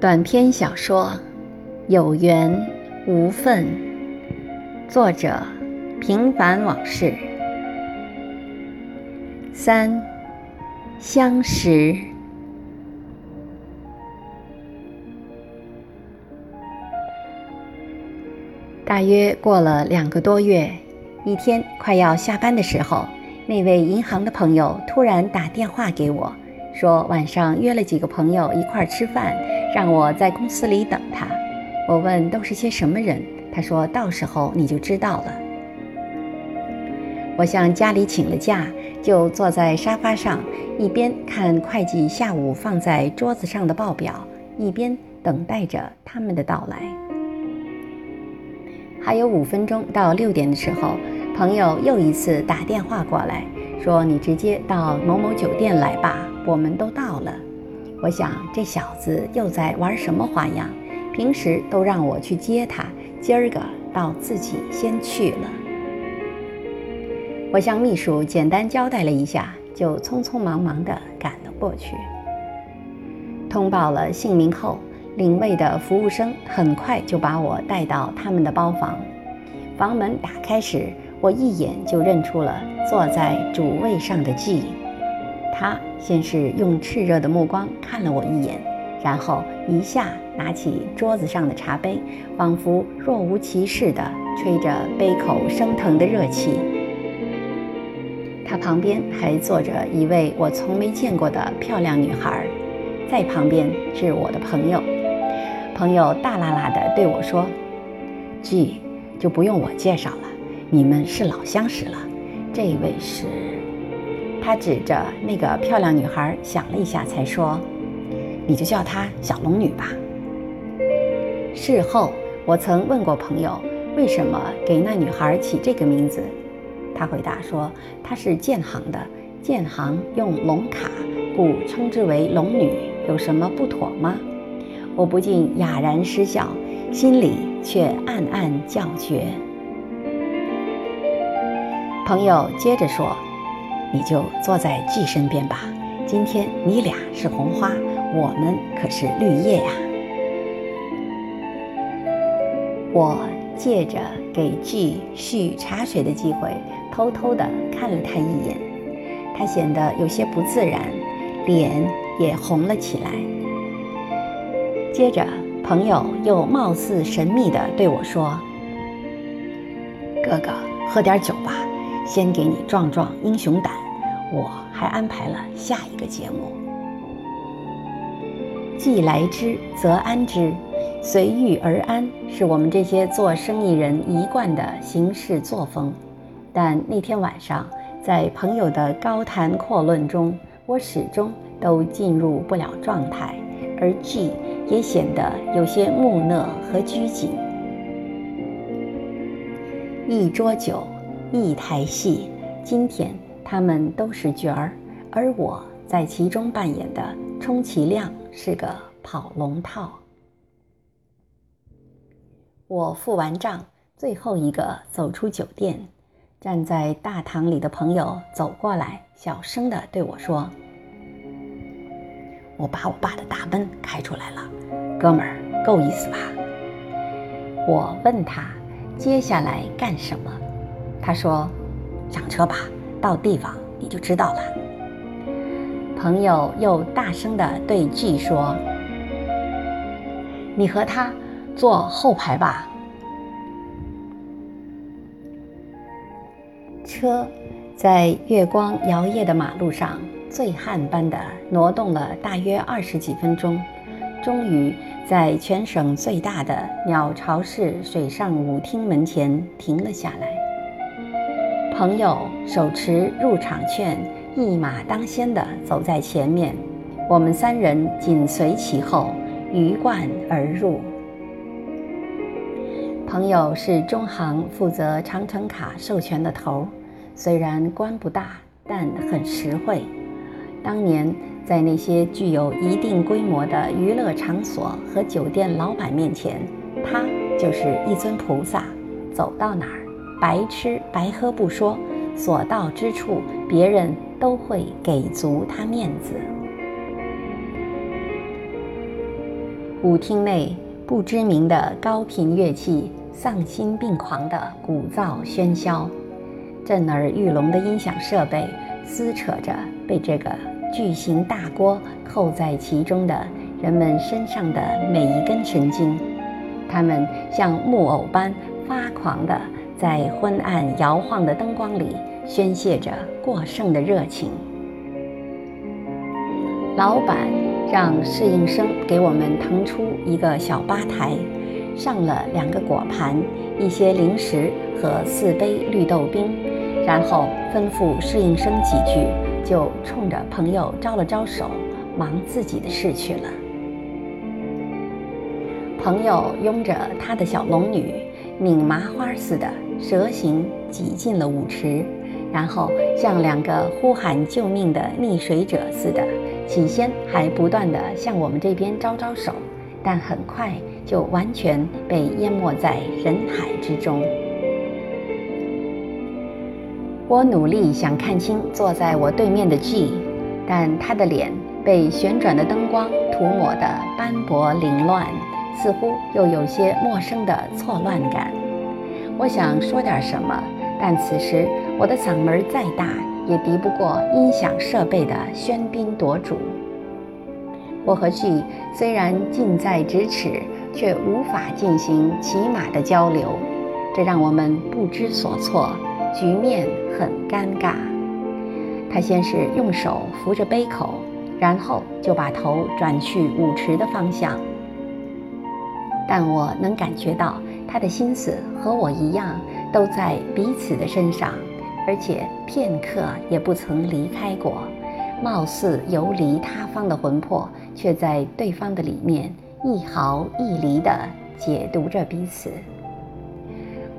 短篇小说《有缘无份》，作者：平凡往事。三，相识。大约过了两个多月，一天快要下班的时候，那位银行的朋友突然打电话给我，说晚上约了几个朋友一块儿吃饭。让我在公司里等他。我问都是些什么人，他说到时候你就知道了。我向家里请了假，就坐在沙发上，一边看会计下午放在桌子上的报表，一边等待着他们的到来。还有五分钟到六点的时候，朋友又一次打电话过来，说你直接到某某酒店来吧，我们都到。我想这小子又在玩什么花样？平时都让我去接他，今儿个倒自己先去了。我向秘书简单交代了一下，就匆匆忙忙地赶了过去。通报了姓名后，领位的服务生很快就把我带到他们的包房。房门打开时，我一眼就认出了坐在主位上的 G。他先是用炽热的目光看了我一眼，然后一下拿起桌子上的茶杯，仿佛若无其事地吹着杯口升腾的热气。他旁边还坐着一位我从没见过的漂亮女孩，在旁边是我的朋友。朋友大啦啦地对我说：“G，就不用我介绍了，你们是老相识了。这位是……”他指着那个漂亮女孩，想了一下，才说：“你就叫她小龙女吧。”事后，我曾问过朋友，为什么给那女孩起这个名字，他回答说：“她是建行的，建行用龙卡，故称之为龙女，有什么不妥吗？”我不禁哑然失笑，心里却暗暗叫绝。朋友接着说。你就坐在 G 身边吧。今天你俩是红花，我们可是绿叶呀。我借着给 G 续茶水的机会，偷偷地看了他一眼。他显得有些不自然，脸也红了起来。接着，朋友又貌似神秘地对我说：“哥哥，喝点酒吧。”先给你壮壮英雄胆，我还安排了下一个节目。既来之则安之，随遇而安是我们这些做生意人一贯的行事作风。但那天晚上，在朋友的高谈阔论中，我始终都进入不了状态，而 G 也显得有些木讷和拘谨。一桌酒。一台戏，今天他们都是角儿，而我在其中扮演的充其量是个跑龙套。我付完账，最后一个走出酒店，站在大堂里的朋友走过来，小声地对我说：“我把我爸的大奔开出来了，哥们儿，够意思吧？”我问他：“接下来干什么？”他说：“上车吧，到地方你就知道了。”朋友又大声地对 G 说：“你和他坐后排吧。”车在月光摇曳的马路上，醉汉般的挪动了大约二十几分钟，终于在全省最大的鸟巢式水上舞厅门前停了下来。朋友手持入场券，一马当先地走在前面，我们三人紧随其后，鱼贯而入。朋友是中行负责长城卡授权的头，虽然官不大，但很实惠。当年在那些具有一定规模的娱乐场所和酒店老板面前，他就是一尊菩萨，走到哪儿。白吃白喝不说，所到之处，别人都会给足他面子。舞厅内不知名的高频乐器丧心病狂的鼓噪喧嚣，震耳欲聋的音响设备撕扯着被这个巨型大锅扣在其中的人们身上的每一根神经，他们像木偶般发狂地在昏暗摇晃的灯光里宣泄着过剩的热情。老板让侍应生给我们腾出一个小吧台，上了两个果盘、一些零食和四杯绿豆冰，然后吩咐侍应生几句，就冲着朋友招了招手，忙自己的事去了。朋友拥着他的小龙女，拧麻花似的蛇形挤进了舞池，然后像两个呼喊救命的溺水者似的。起先还不断地向我们这边招招手，但很快就完全被淹没在人海之中。我努力想看清坐在我对面的 G，但他的脸被旋转的灯光涂抹得斑驳凌乱，似乎又有些陌生的错乱感。我想说点什么，但此时我的嗓门再大。也敌不过音响设备的喧宾夺主。我和 G 虽然近在咫尺，却无法进行起码的交流，这让我们不知所措，局面很尴尬。他先是用手扶着杯口，然后就把头转去舞池的方向。但我能感觉到他的心思和我一样，都在彼此的身上。而且片刻也不曾离开过，貌似游离他方的魂魄，却在对方的里面一毫一厘地解读着彼此。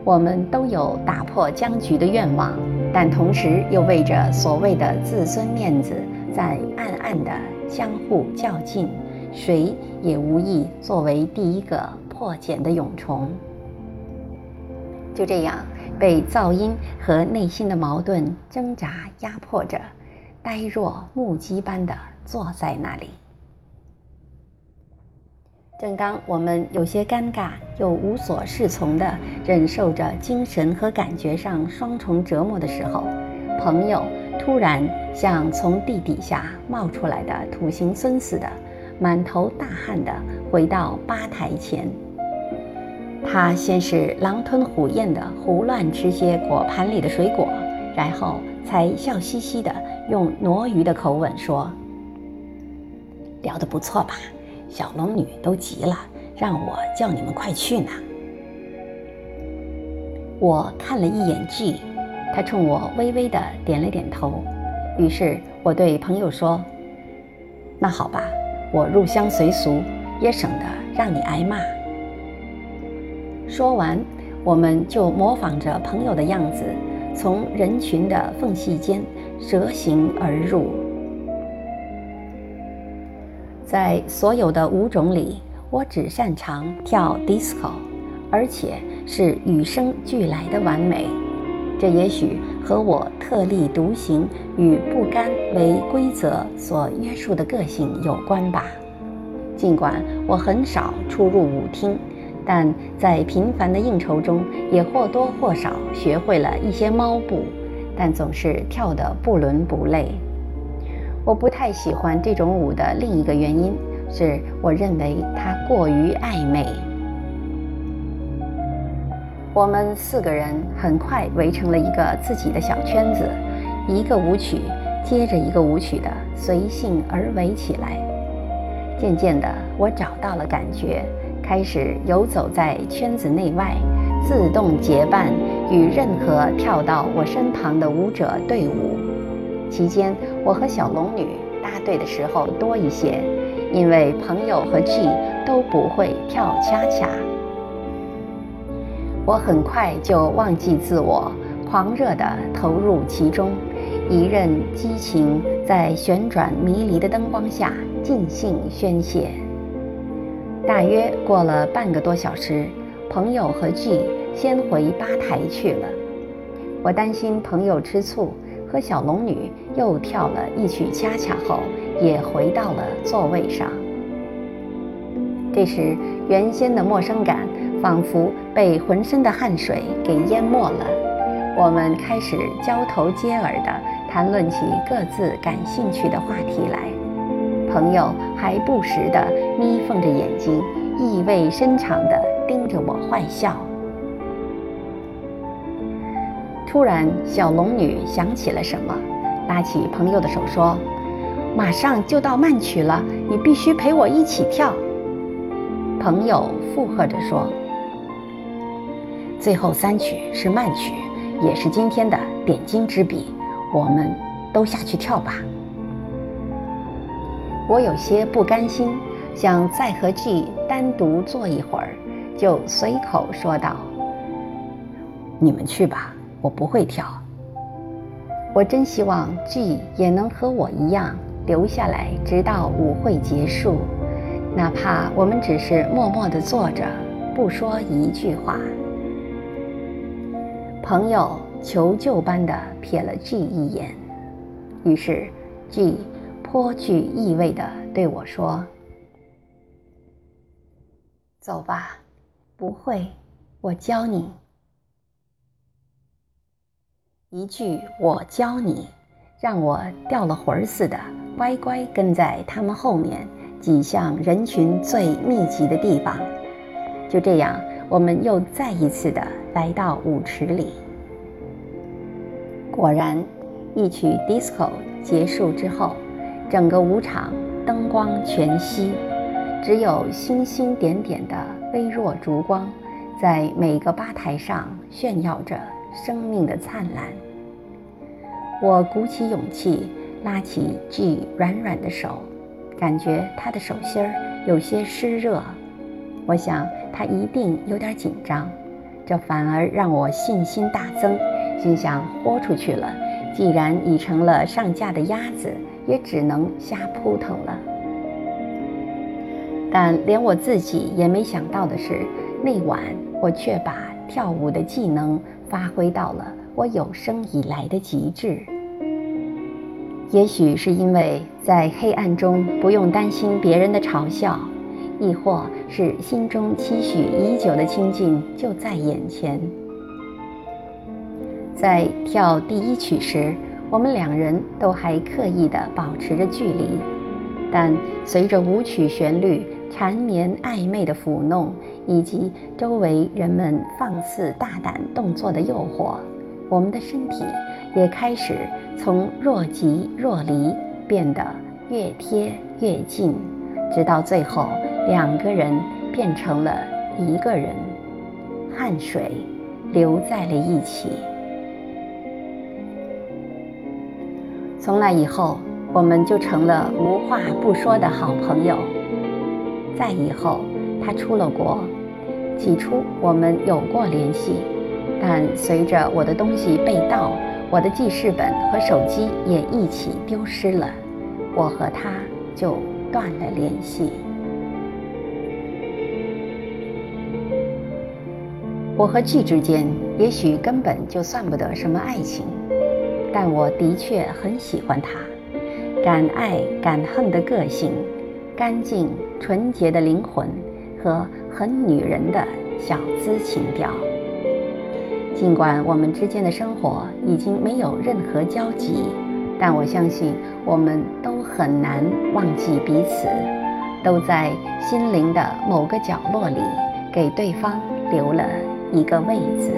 我们都有打破僵局的愿望，但同时又为着所谓的自尊面子，在暗暗地相互较劲，谁也无意作为第一个破茧的蛹虫。就这样。被噪音和内心的矛盾挣扎压迫着，呆若木鸡般的坐在那里。正当我们有些尴尬又无所适从的忍受着精神和感觉上双重折磨的时候，朋友突然像从地底下冒出来的土行孙似的，满头大汗的回到吧台前。他先是狼吞虎咽地胡乱吃些果盘里的水果，然后才笑嘻嘻地用挪鱼的口吻说：“聊得不错吧？小龙女都急了，让我叫你们快去呢。”我看了一眼 G，他冲我微微地点了点头。于是我对朋友说：“那好吧，我入乡随俗，也省得让你挨骂。”说完，我们就模仿着朋友的样子，从人群的缝隙间蛇行而入。在所有的舞种里，我只擅长跳 disco，而且是与生俱来的完美。这也许和我特立独行与不甘为规则所约束的个性有关吧。尽管我很少出入舞厅。但在频繁的应酬中，也或多或少学会了一些猫步，但总是跳得不伦不类。我不太喜欢这种舞的另一个原因是，我认为它过于暧昧。我们四个人很快围成了一个自己的小圈子，一个舞曲接着一个舞曲的随性而为起来。渐渐的，我找到了感觉。开始游走在圈子内外，自动结伴与任何跳到我身旁的舞者对舞。期间，我和小龙女搭对的时候多一些，因为朋友和 G 都不会跳恰恰。我很快就忘记自我，狂热地投入其中，一任激情在旋转迷离的灯光下尽兴宣泄。大约过了半个多小时，朋友和 G 先回吧台去了。我担心朋友吃醋，和小龙女又跳了一曲恰恰后，也回到了座位上。这时，原先的陌生感仿佛被浑身的汗水给淹没了。我们开始交头接耳地谈论起各自感兴趣的话题来，朋友还不时地眯缝着眼睛，意味深长地盯着我坏笑。突然，小龙女想起了什么，拉起朋友的手说：“马上就到慢曲了，你必须陪我一起跳。”朋友附和着说：“最后三曲是慢曲，也是今天的点睛之笔，我们都下去跳吧。”我有些不甘心，想再和 G 单独坐一会儿，就随口说道：“你们去吧。”我不会跳。我真希望 G 也能和我一样留下来，直到舞会结束，哪怕我们只是默默地坐着，不说一句话。朋友求救般的瞥了 G 一眼，于是 G 颇具意味地对我说：“走吧，不会，我教你。”一句“我教你”，让我掉了魂儿似的，乖乖跟在他们后面，挤向人群最密集的地方。就这样，我们又再一次的来到舞池里。果然，一曲 disco 结束之后，整个舞场灯光全熄，只有星星点点的微弱烛光，在每个吧台上炫耀着。生命的灿烂。我鼓起勇气，拉起 G 软软的手，感觉他的手心儿有些湿热。我想他一定有点紧张，这反而让我信心大增，心想豁出去了。既然已成了上架的鸭子，也只能瞎扑腾了。但连我自己也没想到的是，那晚我却把跳舞的技能。发挥到了我有生以来的极致。也许是因为在黑暗中不用担心别人的嘲笑，亦或是心中期许已久的清静就在眼前。在跳第一曲时，我们两人都还刻意地保持着距离，但随着舞曲旋律。缠绵暧昧的抚弄，以及周围人们放肆大胆动作的诱惑，我们的身体也开始从若即若离变得越贴越近，直到最后，两个人变成了一个人，汗水流在了一起。从那以后，我们就成了无话不说的好朋友。再以后，他出了国。起初我们有过联系，但随着我的东西被盗，我的记事本和手机也一起丢失了，我和他就断了联系。我和 G 之间也许根本就算不得什么爱情，但我的确很喜欢他，敢爱敢恨的个性。干净纯洁的灵魂和很女人的小资情调。尽管我们之间的生活已经没有任何交集，但我相信我们都很难忘记彼此，都在心灵的某个角落里给对方留了一个位子。